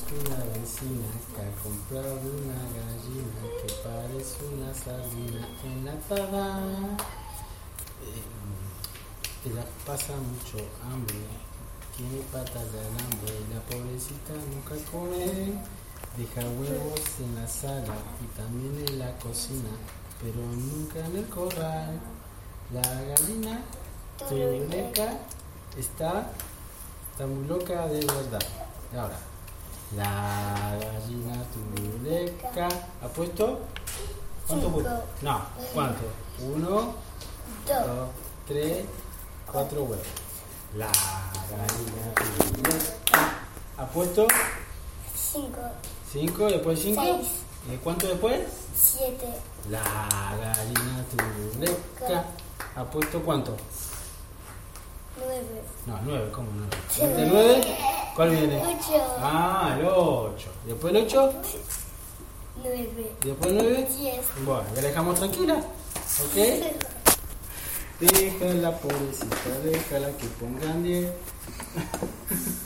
Conozco una vecina que ha comprado una gallina que parece una sardina enlatada. Eh, que la pasa mucho hambre, tiene patas de alambre y la pobrecita nunca come. Deja huevos en la sala y también en la cocina, pero nunca en el corral. La gallina turuleca está, está muy loca de verdad. Ahora, la gallina turuleca. ¿Ha puesto? ¿Cuánto Cinco. puesto? No, ¿cuánto? Uno, Dos. dos, tres, cuatro huevos. La gallina turuleca. ¿Ha puesto? Cinco. Cinco, después cinco. Seis. ¿Y cuánto después? Siete. La gallina turuleca. ¿Ha puesto cuánto? Nueve. No, nueve, ¿cómo nueve? ¿Este nueve? ¿Cuál viene? Ocho. Ah, el ocho. ¿Después el ocho? Nueve. ¿Y después el nueve? Diez. Bueno, ya la dejamos tranquila. ¿Ok? Déjala, pobrecita, déjala que pongan diez.